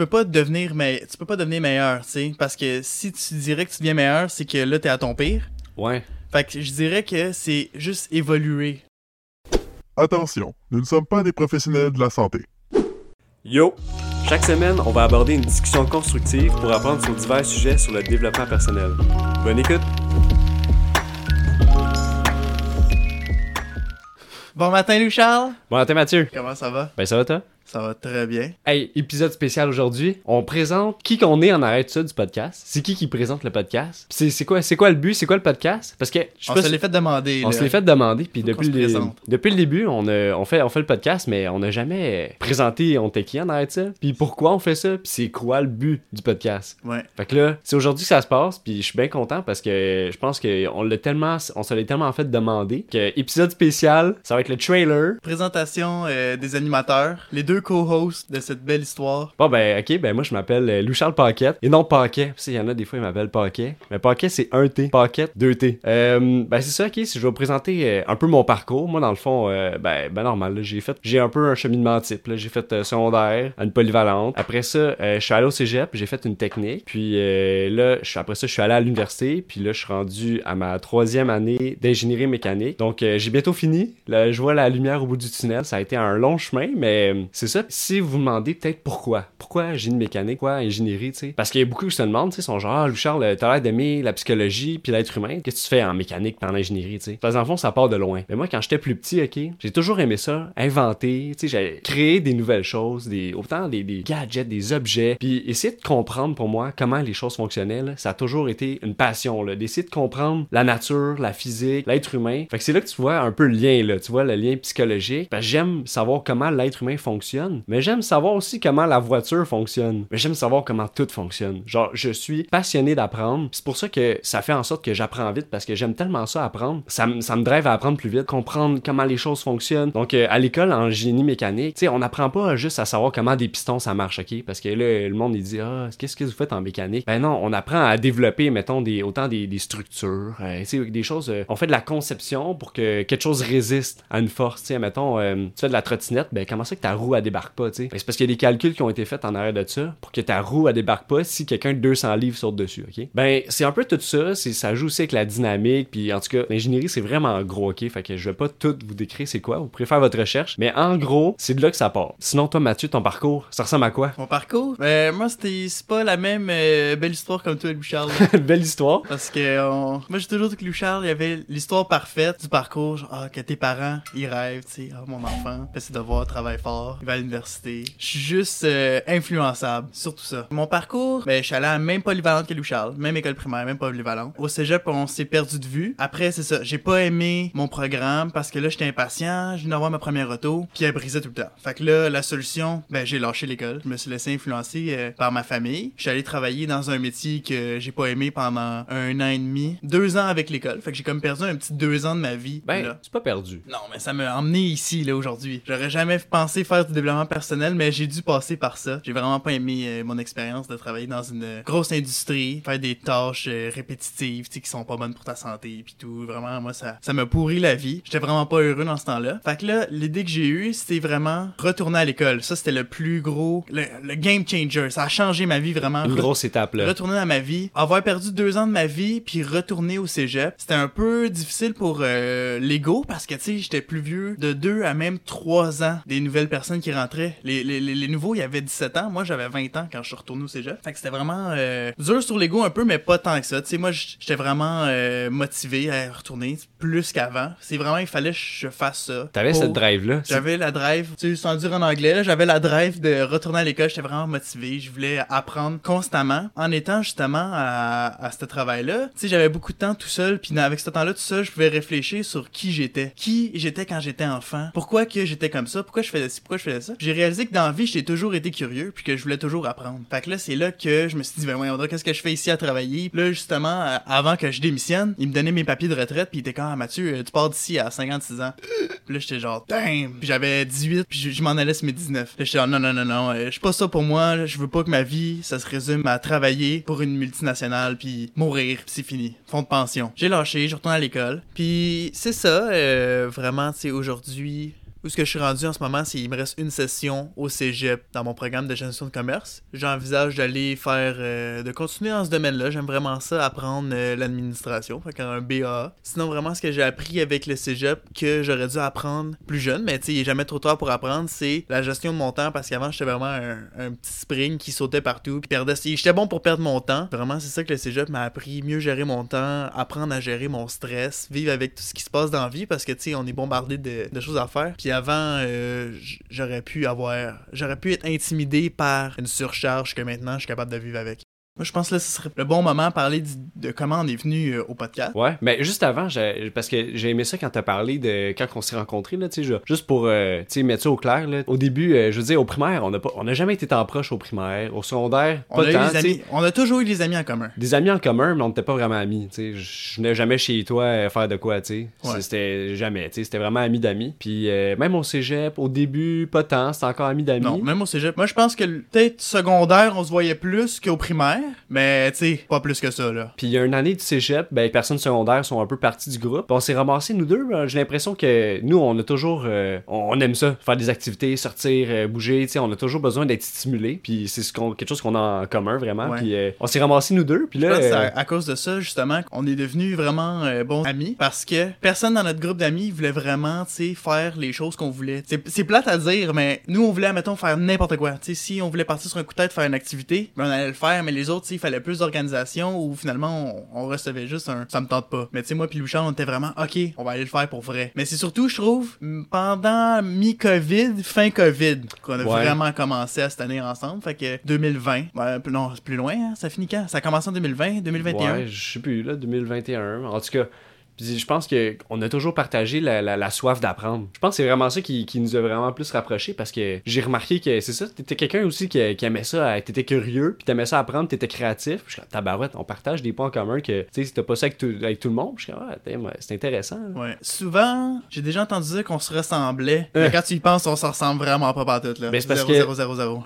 peux pas devenir mais tu peux pas devenir meilleur, tu sais, parce que si tu dirais que tu deviens meilleur, c'est que là t'es à ton pire. Ouais. Fait que je dirais que c'est juste évoluer. Attention, nous ne sommes pas des professionnels de la santé. Yo! Chaque semaine, on va aborder une discussion constructive pour apprendre sur divers sujets sur le développement personnel. Bonne écoute! Bon matin Louis Charles. Bon matin Mathieu! Comment ça va? Ben ça va toi? Ça va très bien. Hey, épisode spécial aujourd'hui. On présente qui qu'on est en arrêt de ça du podcast. C'est qui qui présente le podcast? C'est c'est quoi, c'est quoi le but? C'est quoi le podcast? Parce que je On se si- l'est fait demander. On là. se l'est fait demander, puis depuis le, depuis le début, on, a- on, fait, on fait le podcast, mais on n'a jamais présenté on était qui en arrêt de ça, puis pourquoi on fait ça, puis c'est quoi le but du podcast? Ouais. Fait que là, c'est aujourd'hui que ça se passe, puis je suis bien content parce que je pense qu'on l'a tellement, on se l'est tellement fait demander que épisode spécial, ça va être le trailer. Présentation euh, des animateurs, les deux co-hosts de cette belle histoire. Bon ben ok, ben moi je m'appelle euh, Louis-Charles Paquette, et non Paquet, il y en a des fois ils m'appellent Paquet, mais Paquet c'est un T, Paquette deux T. Euh, ben c'est ça ok, si je vais vous présenter euh, un peu mon parcours, moi dans le fond, ben, ben normal, j'ai fait, j'ai un peu un cheminement type, j'ai fait euh, secondaire, une polyvalente, après ça je suis allé au cégep, j'ai fait une technique, puis là, après ça je suis allé à l'université, puis là je suis rendu à ma troisième année d'ingénierie mécanique, donc j'ai bientôt fini, là je vois la lumière au bout du tunnel, ça a été un long chemin, mais c'est ça, si vous vous demandez peut-être pourquoi, pourquoi génie mécanique, pourquoi ingénierie, tu sais, parce qu'il y a beaucoup qui se demandent, tu sais, sont genre, ah, Louis-Charles, euh, t'as l'air d'aimer la psychologie puis l'être humain, qu'est-ce que tu fais en mécanique puis en ingénierie, tu sais, parce qu'en fond ça part de loin, mais moi quand j'étais plus petit, ok, j'ai toujours aimé ça, inventer, tu sais, j'ai créé des nouvelles choses, des, autant des, gadgets, des objets, puis essayer de comprendre pour moi comment les choses fonctionnaient, ça a toujours été une passion, là, d'essayer de comprendre la nature, la physique, l'être humain. Fait que c'est là que tu vois un peu le lien, là, tu vois le lien psychologique. Parce que j'aime savoir comment l'être humain fonctionne, mais j'aime savoir aussi comment la voiture fonctionne. Mais j'aime savoir comment tout fonctionne. Genre, je suis passionné d'apprendre. C'est pour ça que ça fait en sorte que j'apprends vite parce que j'aime tellement ça apprendre. Ça, ça me drive à apprendre plus vite, comprendre comment les choses fonctionnent. Donc, euh, à l'école, en génie mécanique, tu sais, on n'apprend pas juste à savoir comment des pistons ça marche, ok? Parce que là, le monde, il dit, ah, qu'est-ce que vous faites en mécanique? Ben non, on apprend à développer, mettons, autant des, structures, euh, tu sais, des choses. euh, on fait de la conception pour que quelque chose résiste à une force, tu sais, mettons, tu fais de la trottinette, ben comment ça que ta roue, elle débarque pas, tu sais? C'est parce qu'il y a des calculs qui ont été faits en arrière de ça pour que ta roue, elle débarque pas si quelqu'un de 200 livres saute dessus, ok? Ben, c'est un peu tout ça, ça joue aussi avec la dynamique, puis en tout cas, l'ingénierie, c'est vraiment gros, ok? Fait que je vais pas tout vous décrire c'est quoi, vous pourrez faire votre recherche, mais en gros, c'est de là que ça part. Sinon, toi, Mathieu, ton parcours, ça ressemble à quoi? Mon parcours? Ben, moi, c'était c'est pas la même euh, belle histoire comme toi, Louis Charles. Belle histoire. Parce que on- moi j'ai toujours dit que Louis Charles, il y avait l'histoire parfaite du parcours, genre ah, que tes parents, ils rêvent, tu sais, ah mon enfant, fait ses devoirs, travaille fort, il à l'université. Je suis juste euh, influençable, surtout ça. Mon parcours, ben je suis allé à la même polyvalente que Louis Charles, même école primaire, même polyvalente. Au cégep, on s'est perdu de vue. Après c'est ça, j'ai pas aimé mon programme parce que là j'étais impatient, je venais d'avoir ma première auto, puis elle brisait tout le temps. Fait que là la solution, ben j'ai lâché l'école, je me suis laissé influencer euh, par ma famille. Je suis allé travailler dans un métier que j'ai pas aimé pendant un an et demi, deux ans avec l'école. Fait que j'ai comme perdu un petit deux ans de ma vie. Ben, là. c'est pas perdu. Non, mais ça m'a emmené ici, là, aujourd'hui. J'aurais jamais pensé faire du développement personnel, mais j'ai dû passer par ça. J'ai vraiment pas aimé euh, mon expérience de travailler dans une euh, grosse industrie, faire des tâches euh, répétitives, tu sais, qui sont pas bonnes pour ta santé, puis tout. Vraiment, moi, ça, ça m'a pourri la vie. J'étais vraiment pas heureux dans ce temps-là. Fait que là, l'idée que j'ai eue, c'était vraiment retourner à l'école. Ça, c'était le plus gros, le, le game changer. Ça a changé ma vie vraiment. Une grosse étape, là. Retourner dans ma vie, avoir perdu deux ans de ma vie, puis retourner au cégep, c'était un peu difficile pour euh, l'ego parce que tu sais, j'étais plus vieux de deux à même trois ans des nouvelles personnes qui rentraient. Les, les, les, les nouveaux, il y avait 17 ans, moi j'avais 20 ans quand je suis retourné au cégep. Fait que c'était vraiment euh, dur sur l'ego un peu, mais pas tant que ça. Tu sais, moi j'étais vraiment euh, motivé à retourner plus qu'avant. C'est vraiment, il fallait que je fasse ça. T'avais pour- cette drive-là? j'avais la drive, tu sais, sans dire en anglais, là, j'avais la drive de retourner à l'école, j'étais vraiment motivé, je voulais apprendre constamment en étant justement à, à ce travail-là. Tu sais, j'avais beaucoup de temps tout seul, puis avec ce temps-là tout seul, je pouvais réfléchir sur qui j'étais, qui j'étais quand j'étais enfant, pourquoi que j'étais comme ça, pourquoi je faisais ci, pourquoi je faisais ça. J'ai réalisé que dans la vie, j'ai toujours été curieux, puis que je voulais toujours apprendre. Fait que là, c'est là que je me suis dit, ben ouais, on dirait qu'est-ce que je fais ici à travailler? Là, justement, euh, avant que je démissionne, il me donnait mes papiers de retraite, puis il était comme, ah, Mathieu, euh, tu pars d'ici à 56 ans. Puis là, j'étais genre, damn! Puis j'avais 18, puis je, je m'en allais sur mes 19. Là, j'étais genre, non, non, non, non, euh, je suis pas ça pour moi, je veux pas que ma vie, ça se résume à travailler pour une multinationale, puis mourir, puis c'est fini. Fonds de pension. J'ai lâché, je retourne à l'école. Puis c'est ça, euh, vraiment, sais, aujourd'hui, où ce que je suis rendu en ce moment, c'est qu'il me reste une session au cégep dans mon programme de gestion de commerce. J'envisage d'aller faire, euh, de continuer dans ce domaine-là. J'aime vraiment ça, apprendre euh, l'administration, fait un BA. Sinon, vraiment, ce que j'ai appris avec le cégep que j'aurais dû apprendre plus jeune, mais tu sais, il est jamais trop tard pour apprendre, c'est la gestion de mon temps parce qu'avant, j'étais vraiment un, petit spring qui sautait partout, puis perdait. J'étais bon pour perdre mon temps. Vraiment, c'est ça que le cégep m'a appris, mieux gérer mon temps, apprendre à gérer mon stress, vivre avec tout ce qui se passe dans la vie parce que tu sais, on est bombardé de, choses à faire. Avant, euh, j'aurais pu avoir, j'aurais pu être intimidé par une surcharge que maintenant je suis capable de vivre avec. Moi, je pense que là, ce serait le bon moment à parler de comment on est venu euh, au podcast. Ouais, mais juste avant, parce que j'ai aimé ça quand t'as parlé de quand on s'est rencontrés, là, tu sais, juste pour euh, mettre ça au clair, là. Au début, euh, je veux dire, au primaire, on n'a on a jamais été tant proche au primaire. Au secondaire, on pas a tant, des amis, On a toujours eu des amis en commun. Des amis en commun, mais on n'était pas vraiment amis, tu sais. Je venais jamais chez toi faire de quoi, tu sais. C'était jamais, tu sais, c'était vraiment amis d'amis. Puis même au cégep, au début, pas tant, c'était encore amis d'amis. Non, même au cégep. Moi, je pense que peut-être secondaire, on se voyait plus qu'au primaire, mais tu sais, pas plus que ça, là. Puis il y a une année de cégep, ben, les personnes secondaires sont un peu parties du groupe. on s'est ramassés, nous deux. J'ai l'impression que nous, on a toujours. Euh, on, aime ça, faire des activités, sortir, euh, bouger. Tu sais, on a toujours besoin d'être stimulé. Puis c'est ce quelque chose qu'on a en commun, vraiment. Puis euh, on s'est ramassés, nous deux. Puis là. C'est à, cause de ça, justement, qu'on est devenus vraiment bons amis. Parce que personne dans notre groupe d'amis voulait vraiment, tu sais, faire les choses qu'on voulait. C'est plate à dire, mais nous, on voulait, mettons, faire n'importe quoi. Tu sais, si on voulait partir sur un coup de tête, faire une activité, ben, on allait le faire, mais les autres, il fallait plus d'organisation où finalement on, recevait juste un ça me tente pas. Mais tu sais, moi puis Louchard, on était vraiment OK, on va aller le faire pour vrai. Mais c'est surtout, je trouve, pendant mi-COVID, fin COVID, qu'on a vraiment commencé à se tenir ensemble. Fait que 2020, non, c'est plus loin, hein, ça finit quand? Ça a commencé en 2020, 2021. Ouais, je sais plus, là, 2021. En tout cas, je pense qu'on a toujours partagé la, soif d'apprendre. Je pense que c'est vraiment ça qui, nous a vraiment plus rapprochés parce que j'ai remarqué que c'est ça, t'étais quelqu'un aussi qui, aimait ça, t'étais curieux, puis t'aimais ça apprendre, t'étais créatif. Je suis tabarouette, on partage des points en commun que, tu sais, si t'as pas ça avec tout, avec tout le monde, je suis ah, c'est intéressant. Ouais. Souvent, j'ai déjà entendu dire qu'on se ressemblait, mais quand tu y penses, on se ressemble vraiment pas partout, là. Ben, c'est parce que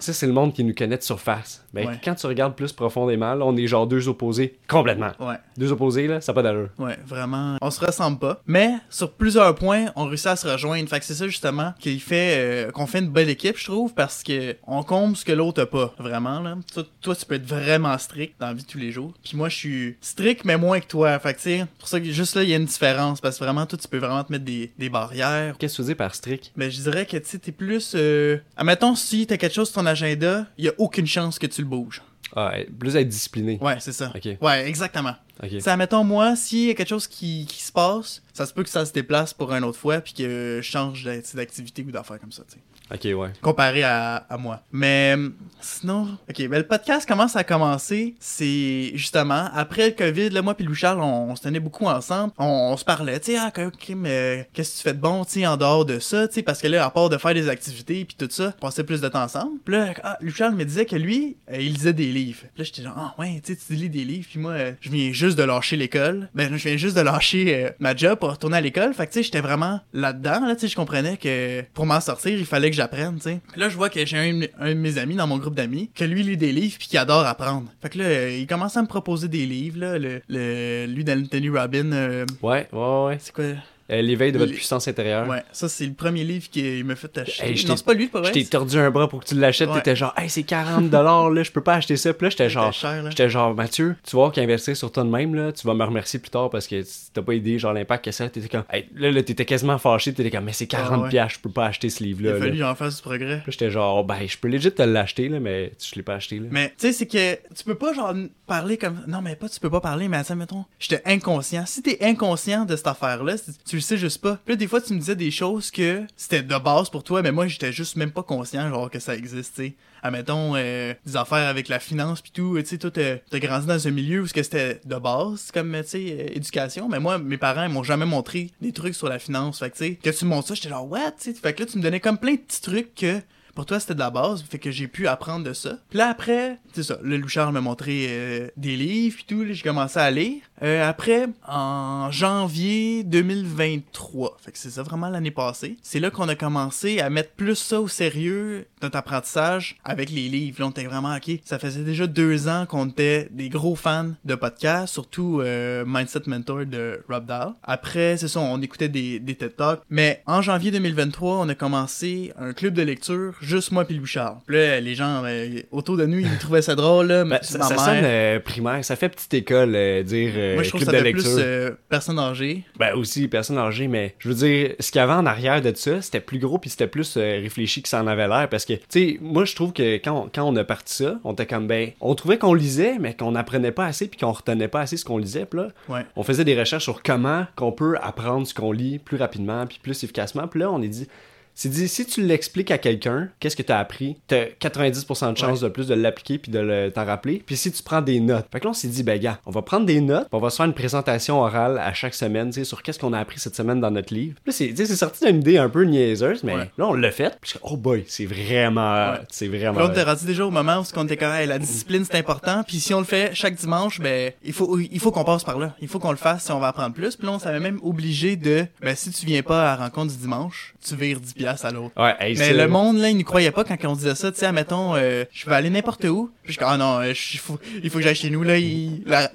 ça, c'est le monde qui nous connaît de surface. Mais ben, quand tu regardes plus profondément, là, on est genre deux opposés complètement. Ouais. Deux opposés, là, ça n'a pas d'allure. Ouais, vraiment on se ressemble pas. Mais sur plusieurs points, on réussit à se rejoindre. Fait que c'est ça justement qui fait euh, qu'on fait une belle équipe, je trouve, parce que on compte ce que l'autre a pas. Vraiment, là. Toi, tu peux être vraiment strict dans la vie de tous les jours. Puis moi, je suis strict, mais moins que toi. Fait que tu sais, pour ça que juste là, il y a une différence. Parce que vraiment, toi, tu peux vraiment te mettre des, barrières. Qu'est-ce que tu dire par strict? Ben, je dirais que tu sais, t'es plus. Euh... Admettons, si t'as quelque chose sur ton agenda, il y a aucune chance que tu le bouges. Ah, plus être discipliné. Ouais, c'est ça. Ouais, exactement. Ça, mettons, moi, s'il y a quelque chose qui, qui, se passe, ça se peut que ça se déplace pour une autre fois, puis que je change d'activité ou d'affaires comme ça, tu sais. Ok, ouais. Comparé à, à moi. Mais sinon, ok, ben le podcast commence à commencer, c'est justement, après le COVID, là, moi puis Louis-Charles, on, se tenait beaucoup ensemble, on, se parlait, tu sais, ah, ok, mais qu'est-ce que tu fais de bon, tu sais, en dehors de ça, tu sais, parce que là, à part de faire des activités puis tout ça, on passait plus de temps ensemble. Puis là, ah, Louis-Charles me disait que lui, euh, il lisait des livres. Puis là, j'étais genre, ah, ouais, tu sais, tu lis des livres, puis moi, euh, je viens juste de lâcher l'école. Ben, je viens juste de lâcher euh, ma job pour retourner à l'école. Fait que, tu sais, j'étais vraiment là-dedans, là, tu sais, je comprenais que pour m'en sortir, il fallait que j'apprenne, tu sais. Là, je vois que j'ai un, un, de mes amis dans mon groupe d'amis que lui lit des livres puis qui adore apprendre. Fait que là, euh, il commence à me proposer des livres, là, le, le lui d'Anthony Robin. Euh, ouais, ouais, ouais. C'est quoi? Euh, L'éveil de votre puissance intérieure. Ouais, ça c'est le premier livre qui m'a fait acheter. non, c'est pas lui, pas vrai? Je t'ai tordu un bras pour que tu l'achètes. T'étais genre, hey, c'est 40 là, je peux pas acheter ça. Puis là, j'étais genre, j'étais genre, Mathieu, tu vois qu'investir sur toi de même, là, tu vas me remercier plus tard parce que t'as pas idée, genre, l'impact que ça. T'étais comme, hey, là, là t'étais quasiment fâché. T'étais comme, mais c'est 40 ah, je peux pas acheter ce livre-là. Il a fallu en faire du progrès. J'étais genre, ben, je peux legit te l'acheter, là, mais je l'ai pas acheté, là. Mais, tu sais, c'est que tu peux pas, genre, parler comme, non, mais pas, tu peux pas parler, mais attends, mettons, j'étais inconscient. Si t'es inconscient de cette affaire-là, tu le sais juste pas des fois, tu me disais des choses que c'était de base pour toi, mais moi, j'étais juste même pas conscient, genre, que ça existe, tu sais. Admettons, euh, des affaires avec la finance pis tout, tu sais, toi, t'as grandi dans un milieu où c'était de base, comme, tu sais, euh, éducation, mais moi, mes parents, ils m'ont jamais montré des trucs sur la finance, fait que, tu sais, que tu me montres ça, j'étais genre, what, tu sais, fait que là, tu me donnais comme plein de petits trucs que pour toi, c'était de la base, fait que j'ai pu apprendre de ça. Puis là, après, c'est ça, le Louchard m'a montré euh, des livres puis tout, j'ai commencé à lire. Euh, après, en janvier 2023, fait que c'est ça vraiment l'année passée, c'est là qu'on a commencé à mettre plus ça au sérieux, notre apprentissage, avec les livres. Là, on était vraiment, ok, ça faisait déjà deux ans qu'on était des gros fans de podcasts, surtout euh, Mindset Mentor de Rob Dahl. Après, c'est ça, on écoutait des, des TED Talks. Mais en janvier 2023, on a commencé un club de lecture, juste moi puis Louis Charles. Puis là, les gens euh, autour de nous, ils trouvaient ça drôle, là. Ben, c'est ça, ma ça mère. sonne euh, primaire, ça fait petite école, euh, dire euh, Moi, je trouve que ça de plus euh, personne âgée. Ben aussi, personne âgée, mais je veux dire, ce qu'il y avait en arrière de ça, c'était plus gros puis c'était plus euh, réfléchi que ça en avait l'air. Parce que, tu sais, moi je trouve que quand on, quand on a parti ça, on était comme ben, on trouvait qu'on lisait, mais qu'on apprenait pas assez puis qu'on retenait pas assez ce qu'on lisait. Puis là, Ouais. on faisait des recherches sur comment qu'on peut apprendre ce qu'on lit plus rapidement puis plus efficacement. Puis là, on est dit. C'est dit, si tu l'expliques à quelqu'un, qu'est-ce que tu as appris, t'as 90% de chances de plus de l'appliquer puis de t'en rappeler. Puis si tu prends des notes. Fait que là, on s'est dit, ben gars, on va prendre des notes, puis on va se faire une présentation orale à chaque semaine, tu sais, sur qu'est-ce qu'on a appris cette semaine dans notre livre. Puis là, c'est, tu sais, c'est sorti d'une idée un peu niaiseuse, mais Ouais. là, on l'a fait. Puis oh boy, c'est vraiment, Ouais. c'est vraiment. Là, on était rendu déjà au moment où on était quand même, la discipline c'est important, puis si on le fait chaque dimanche, ben il faut il faut qu'on passe par là, il faut qu'on le fasse si on va apprendre plus. Puis là, on s'avait même obligé de, ben si tu viens pas à la rencontre du dimanche, tu vires 10 piastres à l'autre. Ouais, hey, Mais le monde là, il nous croyait pas quand on disait ça, tu sais, admettons, euh, je vais aller n'importe où. Puis je comme, ah non, euh, je- faut, il faut que j'aille chez nous là,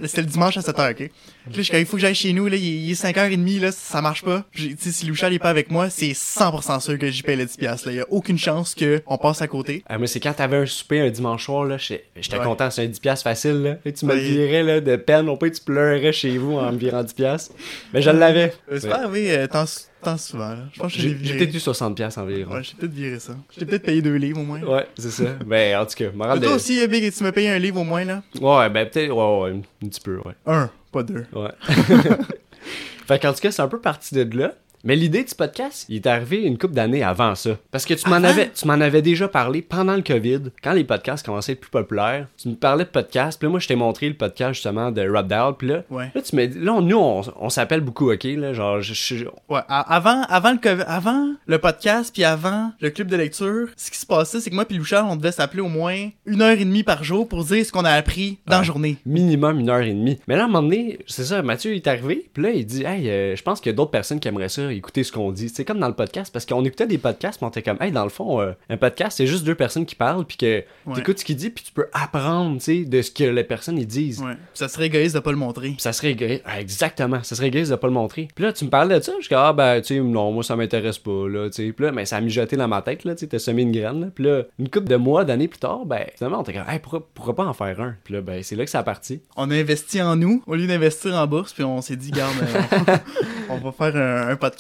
c'était le dimanche à 7h, OK. Puis je comme, il faut que j'aille chez nous là, il, il est 5h30 là, ça marche pas. Tu sais, si Louchal est pas avec moi, c'est 100% sûr que j'y paye les 10 piastres là, il y a aucune chance que on passe à côté. Ah, moi, c'est quand t'avais un souper un dimanche soir, là, j'étais Ouais. content, c'est un 10$ piastres facile, là. Et tu me virais, là, de peine, au pire, tu pleurerais chez vous en me virant 10$. piastres. Mais je l'avais. Euh, C'est pas arrivé euh, tant, souvent, là. Je pense que j'ai peut-être eu 60$ piastres environ. Ouais, j'ai peut-être viré ça. J'ai peut-être payé deux livres au moins. Ouais, c'est ça. Ben, en tout cas, morale Mais de... Toi aussi, Big, tu m'as payé un livre au moins, là? Ouais, ben, peut-être, ouais, ouais, un petit peu, ouais. Un, pas deux. Ouais. fait qu'en tout cas, c'est un peu parti de là. Mais l'idée du podcast, il est arrivé une couple d'années avant ça. Parce que tu m'en avais, tu m'en avais déjà parlé pendant le COVID, quand les podcasts commençaient à être plus populaires. Tu me parlais de podcasts, puis là, moi, je t'ai montré le podcast justement de Rob Dahl, puis là, Ouais. là, tu m'as dit, là, on- nous, on, on s'appelle beaucoup, ok, là, genre, je, je- Ouais, avant, avant le COVID- avant le podcast puis avant le club de lecture, ce qui se passait, c'est que moi puis Louchard, on devait s'appeler au moins une heure et demie par jour pour dire ce qu'on a appris dans la Ouais. journée. minimum une heure et demie. Mais là, à un moment donné, c'est ça, Mathieu il est arrivé, puis là, il dit, hey, euh, je pense qu'il y a d'autres personnes qui aimeraient ça, écouter ce qu'on dit. C'est comme dans le podcast, parce qu'on écoutait des podcasts, mais on était comme, hey, dans le fond, euh, un podcast, c'est juste deux personnes qui parlent, puis que Ouais. t'écoutes ce qu'ils disent, puis tu peux apprendre, tu sais, de ce que les personnes ils disent. Ouais. Ça serait égoïste de pas le montrer. Ça serait égoïste. Ah, exactement, ça serait égoïste de pas le montrer. Puis là, tu me parlais de ça, je suis comme, ah, ben, tu sais, non, moi, ça m'intéresse pas, là, tu sais. Puis là, mais ça a mijoté dans ma tête, là, tu sais, t'as semé une graine, là. Puis là, une couple de mois, d'années plus tard, ben, finalement, on était comme, hey, pourquoi, pourquoi pas en faire un? Puis là, ben, c'est là que ça a parti. On a investi en nous au lieu d'investir en bourse, puis on s'est dit, garde, euh, on, on va faire un, un podcast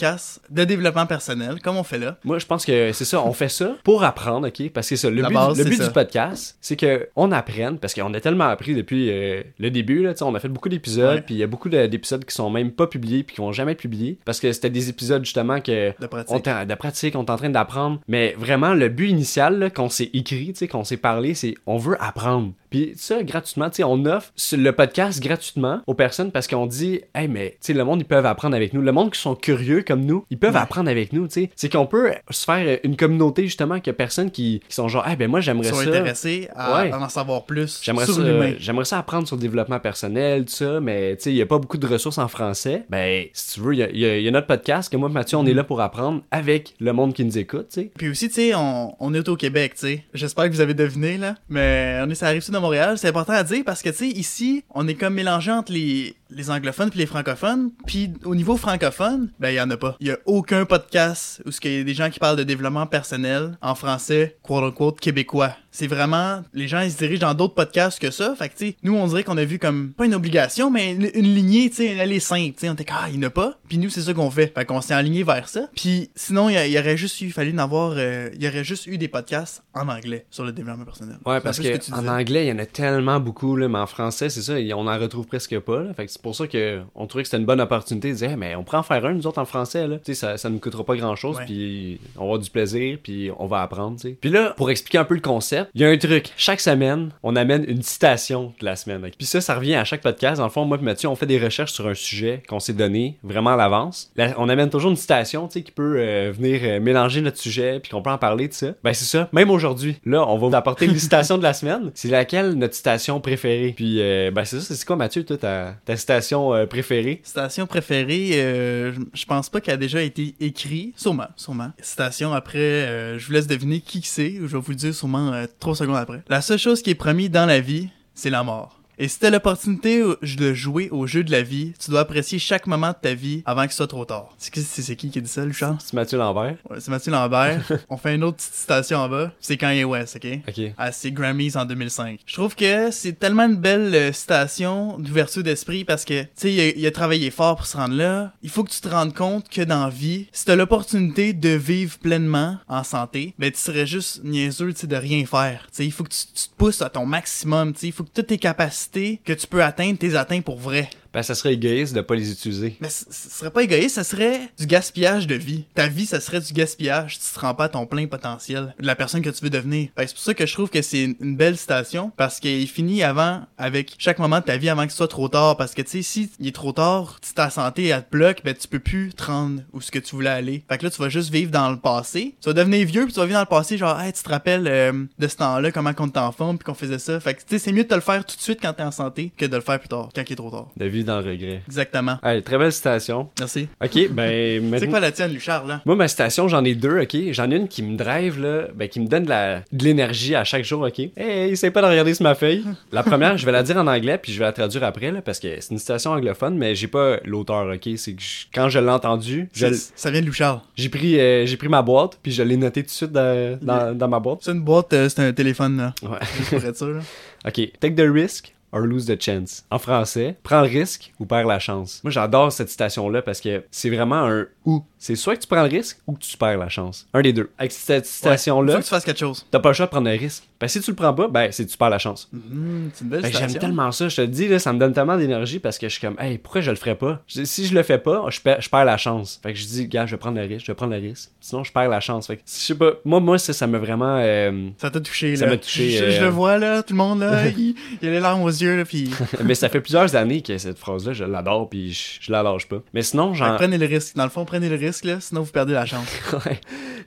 de développement personnel, comme on fait là. Moi, je pense que c'est ça, on fait ça pour apprendre, ok? Parce que c'est ça, le La but, base, le c'est but ça. du podcast, c'est que on apprenne, parce qu'on a tellement appris depuis euh, le début, là, on a fait beaucoup d'épisodes, puis il y a beaucoup de- d'épisodes qui sont même pas publiés, puis qui vont jamais être publiés, parce que c'était des épisodes justement que De pratique. on de pratique, on est en train d'apprendre, mais vraiment le but initial qu'on s'est écrit, tu sais, qu'on s'est parlé, c'est on veut apprendre. Puis ça gratuitement, tu sais, on offre le podcast gratuitement aux personnes parce qu'on dit, hey mais tu sais, le monde ils peuvent apprendre avec nous, le monde qui sont curieux comme nous, ils peuvent Ouais. apprendre avec nous, tu sais. C'est qu'on peut se faire une communauté justement que personnes qui, qui sont genre, hey ben moi j'aimerais ça. intéressés à, Ouais. à en savoir plus J'aimerais sur ça, l'humain. j'aimerais ça apprendre sur le développement personnel, tout ça, mais tu sais, il y a pas beaucoup de ressources en français. Ben, si tu veux, il y a, y y notre podcast que moi, Mathieu, on est là pour apprendre avec le monde qui nous écoute, tu sais. Puis aussi, tu sais, on, on est au Québec, tu sais. J'espère que vous avez deviné, là. Mais on est sur la rive sud de Montréal? C'est important à dire parce que, tu sais, ici, on est comme mélangé entre les, les anglophones puis les francophones. Puis au niveau francophone, ben, il y en a pas. Il y a aucun podcast où il y a des gens qui parlent de développement personnel en français, quote-unquote, québécois. C'est vraiment, les gens, ils se dirigent dans d'autres podcasts que ça. Fait que, tu sais, nous, on dirait qu'on a vu comme, pas une obligation, mais une, une lignée, tu sais, elle est simple, tu sais. On était comme, ah, il n'y en a pas. Puis nous, c'est ça qu'on fait. Fait qu'on s'est aligné vers ça. Puis sinon, il y, aurait juste eu, fallu en avoir, euh, il y aurait juste eu des podcasts en anglais sur le développement personnel. Ouais, parce que, en anglais, il y en a tellement beaucoup, là, mais en français, c'est ça, on en retrouve presque pas. Là. Fait que c'est pour ça que on trouvait que c'était une bonne opportunité de dire, Hey, mais on prend en faire un, nous autres, en français. Là. Tu sais, Ça, ça nous coûtera pas grand chose, puis on va avoir du plaisir, puis on va apprendre. tu sais. Puis là, pour expliquer un peu le concept, Il y a un truc. Chaque semaine, on amène une citation de la semaine. Puis ça, ça revient à chaque podcast. Dans le fond, moi et Mathieu, on fait des recherches sur un sujet qu'on s'est donné vraiment à l'avance. On amène toujours une citation, tu sais, qui peut euh, venir euh, mélanger notre sujet, puis qu'on peut en parler de ça. Ben c'est ça. Même aujourd'hui, là, on va vous apporter une citation de la semaine. C'est laquelle notre citation préférée? Puis euh, ben c'est ça. C'est quoi, Mathieu, toi, ta, ta citation préférée? Citation préférée, je- pense pas qu'elle a déjà été écrite. Sûrement, sûrement. Citation après, je vous laisse deviner qui c'est, je vais vous le dire sûrement trois secondes après. La seule chose qui est promise dans la vie, c'est la mort. Et si t'as l'opportunité de jouer au jeu de la vie, tu dois apprécier chaque moment de ta vie avant que ce soit trop tard. C'est qui, c'est qui dit ça, Lucien? C'est Mathieu Lambert. Ouais, c'est Mathieu Lambert. On fait une autre petite citation en bas. C'est Kanye West, ok? Ok. à ses Grammys en 2005. Je trouve que c'est tellement une belle euh, citation d'ouverture d'esprit parce que, tu sais, il, a- il a travaillé fort pour se rendre là. Il faut que tu te rendes compte que dans la vie, si t'as l'opportunité de vivre pleinement en santé, ben tu serais juste niaiseux, tu sais, de rien faire. Tu sais, il faut que tu, tu te pousses à ton maximum, tu sais, il faut que toutes tes capacités que tu peux atteindre, t'es atteins pour vrai. Ben ça serait égoïste de pas les utiliser. Mais ce serait pas égoïste, ça serait du gaspillage de vie. Ta vie, ça serait du gaspillage. Tu te rends pas à ton plein potentiel de la personne que tu veux devenir. Que c'est pour ça que je trouve que c'est une- belle citation parce qu'il finit avant avec chaque moment de ta vie avant que ce soit trop tard. Parce que tu sais, si il est trop tard, si ta santé elle te bloque, ben tu peux plus te rendre où ce que tu voulais aller. Fait que là, tu vas juste vivre dans le passé. Tu vas devenir vieux puis tu vas vivre dans le passé, genre, hey, tu te rappelles euh, de ce temps-là, comment qu'on était en forme puis qu'on faisait ça. Fait que tu sais, c'est mieux de te le faire tout de suite quand t'es en santé que de le faire plus tard, quand il est trop tard. Dans le regret. Exactement. Allez, très belle citation. Merci. Ok, ben C'est quoi la tienne, Luchard, là? Moi, ma citation, j'en ai deux, ok? J'en ai une qui me drive, là, ben, qui me donne de la- de l'énergie à chaque jour, ok? Hey, essaye pas de regarder sur ma feuille. La première, je vais la dire en anglais, puis je vais la traduire après, là, parce que c'est une citation anglophone, mais j'ai pas l'auteur, ok? C'est que je- quand je l'ai entendu, je Ça vient de Louchard. j'ai pris, euh, j'ai pris ma boîte, puis je l'ai noté tout de suite dans, dans, dans ma boîte. C'est une boîte, euh, c'est un téléphone, là. Ouais. Juste pour être sûr, là. Ok, take the risk or lose the chance. En français, prends le risque ou perds la chance. Moi, j'adore cette citation-là parce que c'est vraiment un ou. C'est soit que tu prends le risque ou que tu perds la chance. Un des deux. Avec cette citation-là, que tu fasses quelque chose. t'as pas le choix de prendre un risque. Ben, si tu le prends pas, ben, c'est que tu perds la chance. Belle Ben, j'aime tellement ça, je te le dis, là, ça me donne tellement d'énergie parce que je suis comme, hey, pourquoi je le ferais pas? Je- si je le fais pas, je perds, je perds la chance. Fait que je dis, gars, je vais prendre le risque, je vais prendre le risque. Sinon, je perds la chance. Fait que, je sais pas, moi, moi, ça, ça m'a vraiment, euh, Ça t'a touché, Ça là. m'a touché, Je, euh, je le vois, là, tout le monde, là. il, il a les larmes aux yeux, là, mais ça fait plusieurs années que cette phrase-là, je l'adore puis je, je la lâche pas. Mais sinon, j'en, prenez le risque. Dans le fond, prenez le risque, là, sinon vous perdez la chance. Ouais.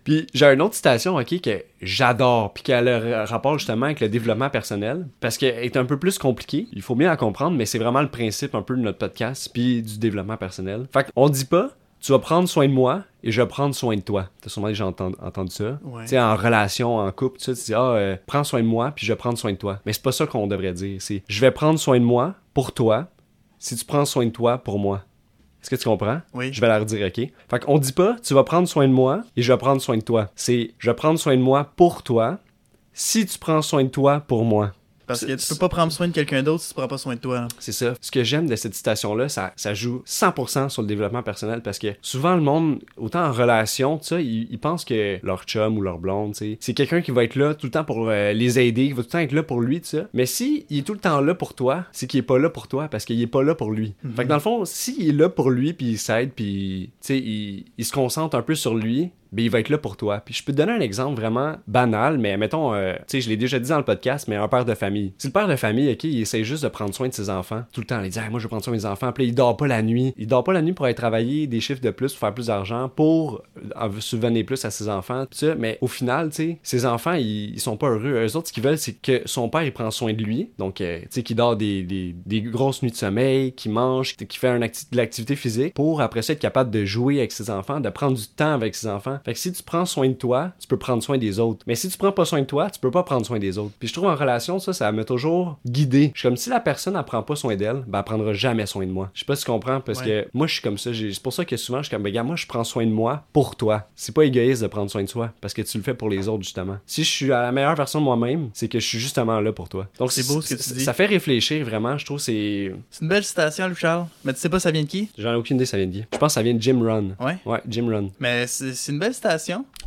Puis j'ai une autre citation, ok, que j'adore, puis qui a le rapport justement avec le développement personnel, parce qu'elle est un peu plus compliquée. Il faut bien la comprendre, mais c'est vraiment le principe un peu de notre podcast, puis du développement personnel. Fait qu'on dit pas, tu vas prendre soin de moi et je vais prendre soin de toi. T'as sûrement déjà entendu, entendu ça. Ouais. Tu sais, en relation, en couple, tu dis, ah, euh, prends soin de moi, puis je vais prendre soin de toi. Mais c'est pas ça qu'on devrait dire. C'est, je vais prendre soin de moi pour toi, si tu prends soin de toi pour moi. Est-ce que tu comprends? Oui. Je vais la redire, ok? Fait qu'on dit pas, tu vas prendre soin de moi et je vais prendre soin de toi. C'est, je vais prendre soin de moi pour toi si tu prends soin de toi pour moi. Parce que tu peux pas prendre soin de quelqu'un d'autre si tu prends pas soin de toi. C'est ça. Ce que j'aime de cette citation-là, ça, ça joue 100% sur le développement personnel parce que souvent le monde, autant en relation, tu sais, ils, ils pensent que leur chum ou leur blonde, tu sais, c'est quelqu'un qui va être là tout le temps pour euh, les aider, qui va tout le temps être là pour lui, tu sais. Mais si il est tout le temps là pour toi, c'est qu'il est pas là pour toi parce qu'il est pas là pour lui. Fait que dans le fond, s'il est là pour lui, puis il s'aide, puis tu sais, il, il se concentre un peu sur lui, ben il va être là pour toi. Puis je peux te donner un exemple vraiment banal, mais mettons, euh, tu sais, je l'ai déjà dit dans le podcast, mais un père de famille. Si le père de famille, ok, il essaie juste de prendre soin de ses enfants, tout le temps, il dit, Ah, moi je vais prendre soin de mes enfants, puis il dort pas la nuit. Il dort pas la nuit pour aller travailler des chiffres de plus, pour faire plus d'argent, pour euh, subvenir plus à ses enfants. Mais au final, tu sais, ses enfants, ils, sont pas heureux. Eux autres, ce qu'ils veulent, c'est que son père, il prend soin de lui. Donc, euh, tu sais, qu'il dort des, des, des grosses nuits de sommeil, qu'il mange, qu'il fait un acti- de l'activité physique, pour après ça être capable de jouer avec ses enfants, de prendre du temps avec ses enfants. Fait que si tu prends soin de toi, tu peux prendre soin des autres. Mais si tu prends pas soin de toi, tu peux pas prendre soin des autres. Puis je trouve en relation, ça, ça m'a toujours guidé. Je suis comme si la personne, elle prend pas soin d'elle, ben elle prendra jamais soin de moi. Je sais pas si tu comprends, parce Ouais. que moi, je suis comme ça. C'est pour ça que souvent, je suis comme, ben, gars, moi, je prends soin de moi pour toi. C'est pas égoïste de prendre soin de soi, parce que tu le fais pour les autres, justement. Si je suis à la meilleure version de moi-même, c'est que je suis justement là pour toi. Donc, C'est beau ce que tu dis. Ça fait réfléchir, vraiment. Je trouve c'est. C'est une belle citation, Louchard. Mais tu sais pas ça vient de qui? J'en ai aucune idée, ça vient de qui. Je pense que ça vient de Jim Run. Ouais. Ouais, Jim Run. Mais c'est une belle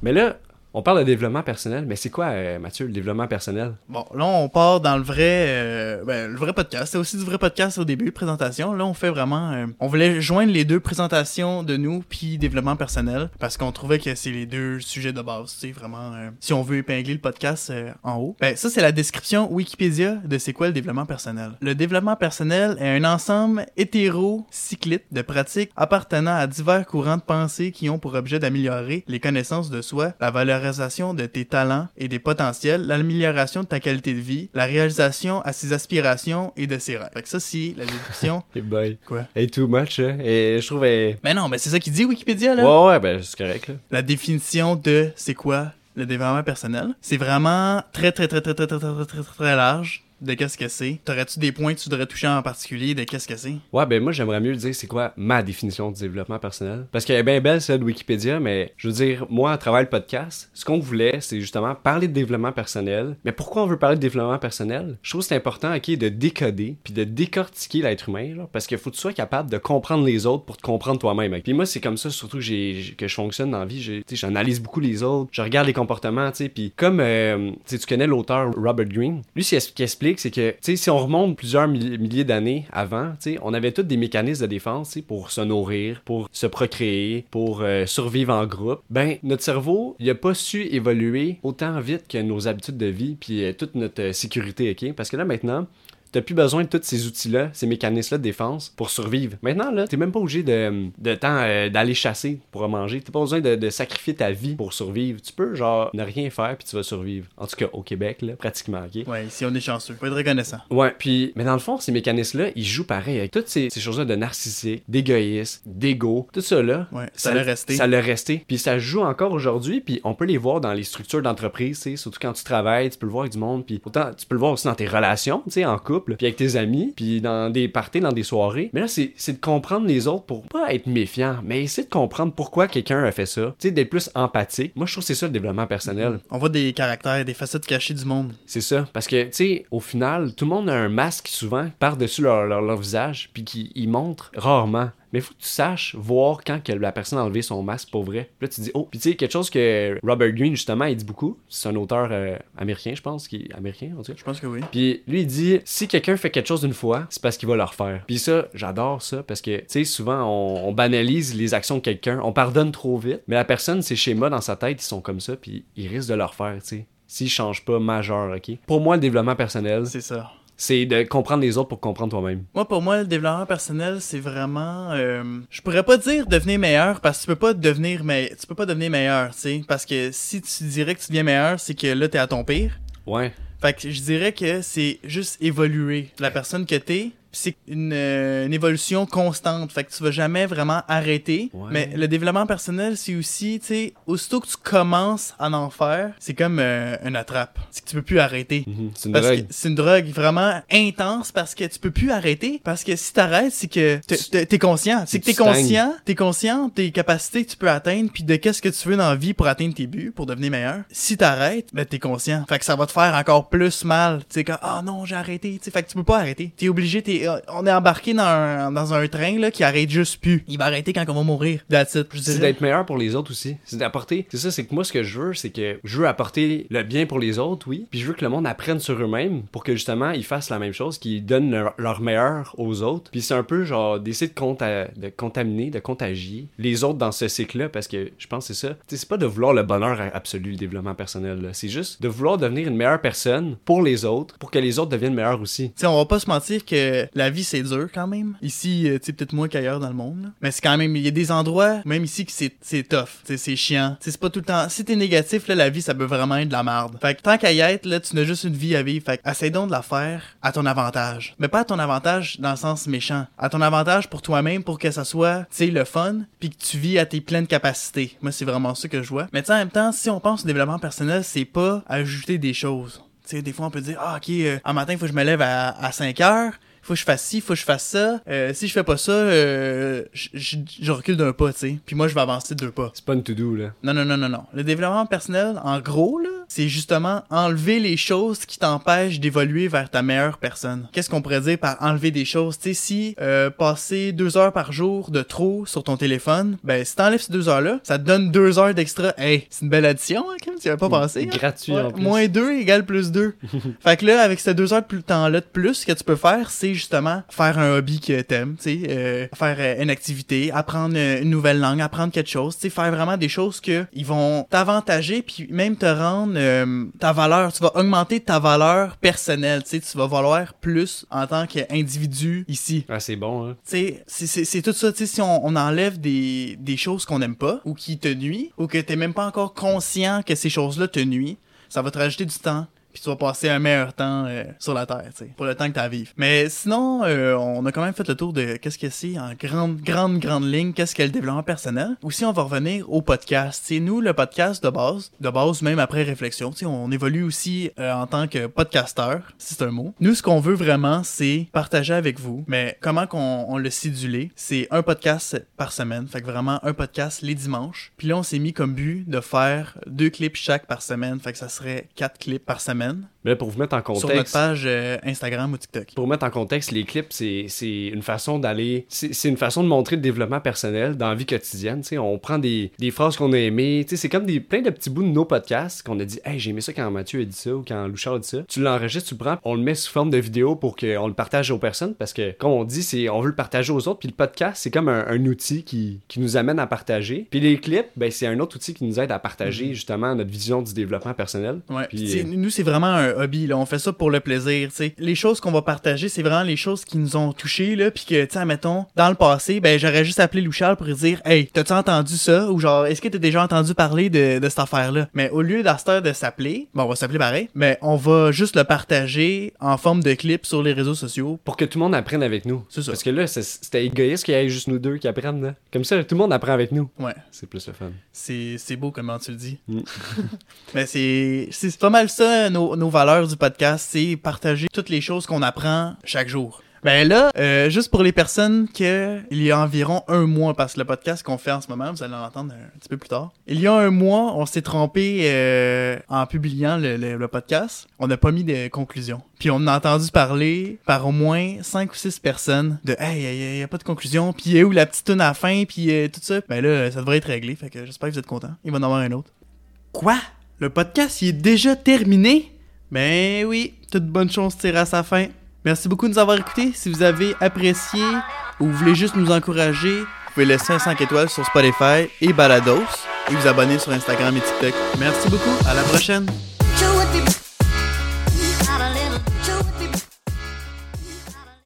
Mais là, On parle de développement personnel, mais c'est quoi, euh, Mathieu, le développement personnel? Bon, là, on part dans le vrai, euh, ben, le vrai podcast. C'est aussi du vrai podcast au début, présentation. Là, on fait vraiment, euh, on voulait joindre les deux présentations de nous puis développement personnel parce qu'on trouvait que c'est les deux sujets de base. Sais, vraiment, euh, si on veut épingler le podcast euh, en haut. Ben, ça, c'est la description Wikipédia de c'est quoi le développement personnel. Le développement personnel est un ensemble hétéro-cyclite de pratiques appartenant à divers courants de pensée qui ont pour objet d'améliorer les connaissances de soi, la valorisation de tes talents et des potentiels, l'amélioration de ta qualité de vie, la réalisation à ses aspirations et de ses rêves. Fait que ça, c'est la description. Hey boy. Quoi? Hey, too much, hein? Et je trouve... euh, Ben non, mais c'est ça qu'il dit Wikipédia, là. Ouais, ouais, ben c'est correct, là. La définition de c'est quoi le développement personnel. C'est vraiment très, très, très, très, très, très, très, très, très, très large de qu'est-ce que c'est? T'aurais-tu des points que tu voudrais toucher en particulier de qu'est-ce que c'est? Ouais, ben moi, j'aimerais mieux dire c'est quoi ma définition du développement personnel. Parce qu'elle est bien belle, celle de Wikipédia, mais je veux dire, moi, à travers le podcast, ce qu'on voulait, c'est justement parler de développement personnel. Mais pourquoi on veut parler de développement personnel? Je trouve que c'est important, ok, de décoder, puis de décortiquer l'être humain, parce qu'il faut que tu sois capable de comprendre les autres pour te comprendre toi-même. Puis moi, c'est comme ça, surtout que, je fonctionne dans la vie. J'analyse beaucoup les autres, je regarde les comportements, tu sais, puis comme, euh, tu connais l'auteur Robert Greene, lui, ce qu'il explique, c'est que, si on remonte plusieurs milli- milliers d'années avant, on avait tous des mécanismes de défense, pour se nourrir, pour se procréer, pour euh, survivre en groupe. Ben, notre cerveau, il a pas su évoluer autant vite que nos habitudes de vie, puis euh, toute notre euh, sécurité, ok? Parce que là, maintenant, T'as plus besoin de tous ces outils-là, ces mécanismes-là de défense pour survivre. Maintenant, là, t'es même pas obligé de, de temps euh, d'aller chasser pour manger. T'as pas besoin de, de sacrifier ta vie pour survivre. Tu peux, genre, ne rien faire puis tu vas survivre. En tout cas, au Québec, là, pratiquement, ok? Ouais, si on est chanceux. Faut être reconnaissant. Ouais, puis, mais dans le fond, ces mécanismes-là, ils jouent pareil avec toutes ces, ces choses-là de narcissique, d'égoïsme, d'ego, tout ça là. Ouais, ça l'a resté. Ça l'a resté. Puis ça joue encore aujourd'hui, puis on peut les voir dans les structures d'entreprise, surtout quand tu travailles, tu peux le voir avec du monde, puis autant tu peux le voir aussi dans tes relations, tu sais, en couple, puis avec tes amis, puis dans des parties, dans des soirées. Mais là, c'est de comprendre les autres pour pas être méfiant, mais essayer de comprendre pourquoi quelqu'un a fait ça, tu sais, d'être plus empathique. Moi, je trouve que c'est ça le développement personnel. On voit des caractères, des facettes cachées du monde. C'est ça. Parce que, tu sais, au final, tout le monde a un masque souvent par-dessus leur, leur, leur visage, puis qui ils montrent rarement. Mais il faut que tu saches voir quand que la personne a enlevé son masque pour vrai. Puis là, tu dis, oh, puis tu sais, quelque chose que Robert Greene, justement, il dit beaucoup. C'est un auteur euh, américain, je pense, qui est américain, en tout cas. Je pense que oui. Puis lui, il dit si quelqu'un fait quelque chose une fois, c'est parce qu'il va le refaire. Puis ça, j'adore ça parce que, tu sais, souvent, on, on banalise les actions de quelqu'un, on pardonne trop vite, mais la personne, ses schémas dans sa tête, ils sont comme ça, puis il risque de le refaire, tu sais. S'il change pas majeur, ok? Pour moi, le développement personnel, C'est ça. C'est de comprendre les autres pour comprendre toi-même. Moi, pour moi, le développement personnel, c'est vraiment. euh, je pourrais pas dire devenir meilleur parce que tu peux pas devenir tu peux pas devenir meilleur, tu sais. Parce que si tu dirais que tu deviens meilleur, c'est que là, t'es à ton pire. Ouais. Fait que je dirais que c'est juste évoluer. La personne que t'es, c'est une, euh, une évolution constante. Fait que tu vas jamais vraiment arrêter. Ouais. Mais le développement personnel, c'est aussi, tu sais, aussitôt que tu commences à en faire, c'est comme euh, une attrape. C'est que tu peux plus arrêter. Mhm. C'est une Parce drogue. que c'est une drogue vraiment intense parce que tu peux plus arrêter. Parce que si t'arrêtes, c'est que t'es- conscient. C'est que t'es conscient, t'es conscient des capacités que tu peux atteindre puis de qu'est-ce que tu veux dans la vie pour atteindre tes buts, pour devenir meilleur. Si t'arrêtes, ben t'es conscient. Fait que ça va te faire encore plus mal. Tu sais, ah non, j'ai arrêté. Tu sais, fait que tu peux pas arrêter. T'es obligé, t'es, on est embarqué dans un, dans un train, là, qui arrête juste plus. Il va arrêter quand on va mourir. That's it. Je C'est d'être meilleur pour les autres aussi. C'est d'apporter. C'est ça, c'est que moi, ce que je veux, c'est que je veux apporter le bien pour les autres, oui. Puis je veux que le monde apprenne sur eux-mêmes pour que justement, ils fassent la même chose, qu'ils donnent leur, leur meilleur aux autres. Puis c'est un peu genre d'essayer de, conta- de contaminer, de contagier les autres dans ce cycle-là parce que je pense que c'est ça. C'est pas de vouloir le bonheur absolu, le développement personnel. C'est juste de vouloir devenir une meilleure personne pour les autres, pour que les autres deviennent meilleurs aussi. Tu sais, on va pas se mentir que la vie c'est dur quand même. Ici, euh, tu sais, peut-être moins qu'ailleurs dans le monde. Mais c'est quand même, il y a des endroits, même ici, que c'est, c'est tough. C'est chiant. C'est pas tout le temps. Si t'es négatif, là, la vie, ça peut vraiment être de la merde. Fait que tant qu'à y être, là, tu n'as juste une vie à vivre. Fait que essaie donc de la faire à ton avantage. Mais pas à ton avantage dans le sens méchant. À ton avantage pour toi-même, pour que ça soit, tu sais, le fun, puis que tu vis à tes pleines capacités. Moi, c'est vraiment ça que je vois. Mais en même temps, si on pense au développement personnel, c'est pas ajouter des choses. Tu sais, des fois, on peut dire, ah, ok, euh, un matin, faut que je me lève à, à 5 heures. Faut que je fasse ci, faut que je fasse ça. Euh, si je fais pas ça, euh, je- je je recule d'un pas, tu sais. Puis moi, je vais avancer de deux pas. C'est pas une to-do, là. Non, non, non, non, non. Le développement personnel, en gros, là, c'est justement enlever les choses qui t'empêchent d'évoluer vers ta meilleure personne. Qu'est-ce qu'on pourrait dire par enlever des choses? Tu sais, si euh, passer deux heures par jour de trop sur ton téléphone, ben si t'enlèves ces deux heures-là, ça te donne deux heures d'extra. Hey, c'est une belle addition, hein, Kim? Tu avais pas pensé? hein? Gratuit Ouais, en plus. moins 2 égale plus 2. fait que là, avec ces deux heures de temps-là de plus, ce que tu peux faire, c'est justement faire un hobby que t'aimes, tu sais, euh, faire euh, une activité, apprendre euh, une nouvelle langue, apprendre quelque chose, tu sais, faire vraiment des choses que ils vont t'avantager puis même te rendre euh, ta valeur, tu vas augmenter ta valeur personnelle, tu sais, tu vas valoir plus en tant qu'individu ici. Ah, c'est bon, hein. Tu sais, c'est- tout ça. Tu sais, si on, on enlève des, des choses qu'on n'aime pas ou qui te nuisent ou que t'es même pas encore conscient que ces choses-là te nuisent, ça va te rajouter du temps. Puis tu vas passer un meilleur temps euh, sur la Terre, tu sais, pour le temps que t'as à vivre. Mais sinon, euh, on a quand même fait le tour de qu'est-ce que c'est en grande, grande, grande ligne, qu'est-ce qu'est le développement personnel. Aussi, on va revenir au podcast. Tu sais, nous, le podcast de base, de base même après réflexion, tu sais, on évolue aussi euh, en tant que podcasteur, si c'est un mot. Nous, ce qu'on veut vraiment, c'est partager avec vous. Mais comment qu'on on le sidulé, c'est un podcast par semaine. Fait que vraiment un podcast les dimanches. Puis là, on s'est mis comme but de faire deux clips chaque par semaine. Fait que ça serait quatre clips par semaine men Mais là, pour vous mettre en sur notre contexte. page euh, Instagram ou TikTok. Pour mettre en contexte, les clips, c'est une façon d'aller. C'est une façon de montrer le développement personnel dans la vie quotidienne. tu sais. on prend des, des phrases qu'on a aimées. C'est comme des, plein de petits bouts de nos podcasts qu'on a dit Hey, j'ai aimé ça quand Mathieu a dit ça ou quand Louchard a dit ça. Tu l'enregistres, tu le prends, on le met sous forme de vidéo pour qu'on le partage aux personnes parce que, comme on dit, c'est on veut le partager aux autres. Puis le podcast, c'est comme un, un outil qui, qui nous amène à partager. Puis les clips, ben, c'est un autre outil qui nous aide à partager justement notre vision du développement personnel. Ouais, Puis, euh, nous c'est vraiment un hobby là, on fait ça pour le plaisir, tu sais. Les choses qu'on va partager, c'est vraiment les choses qui nous ont touchés là, puis que tu sais mettons dans le passé, ben j'aurais juste appelé Louchal pour lui dire "Hey, t'as-tu entendu ça ou genre est-ce que t'as déjà entendu parler de, de cette affaire là Mais au lieu d'Aster de s'appeler, bon on va s'appeler pareil, mais on va juste le partager en forme de clip sur les réseaux sociaux. pour que tout le monde apprenne avec nous. C'est ça. Parce que là, c'était égoïste qu'il y ait juste nous deux qui apprennent. là. Comme ça, tout le monde apprend avec nous. Ouais, C'est plus le fun. c'est c'est beau comment tu le dis. Mm. mais c'est c'est pas mal ça nos, nos valeurs du podcast, c'est partager toutes les choses qu'on apprend chaque jour. Ben là, euh, juste pour les personnes que il y a environ un mois, parce que le podcast qu'on fait en ce moment, vous allez l'entendre un petit peu plus tard. Il y a un mois, on s'est trompé euh, en publiant le, le- podcast. On n'a pas mis de conclusion. Puis on a entendu parler par au moins 5 ou 6 personnes de Hey, il y, a pas de conclusion, puis y a où la petite tune à la fin, puis euh, tout ça. Ben là, ça devrait être réglé, fait que j'espère que vous êtes contents. Il va en avoir un autre. Quoi? Le podcast, il est déjà terminé? Ben oui, toute bonne chose tire à sa fin. Merci beaucoup de nous avoir écoutés. Si vous avez apprécié ou vous voulez juste nous encourager, vous pouvez laisser un 5 étoiles sur Spotify et Balados et vous abonner sur Instagram et TikTok. Merci beaucoup, à la prochaine!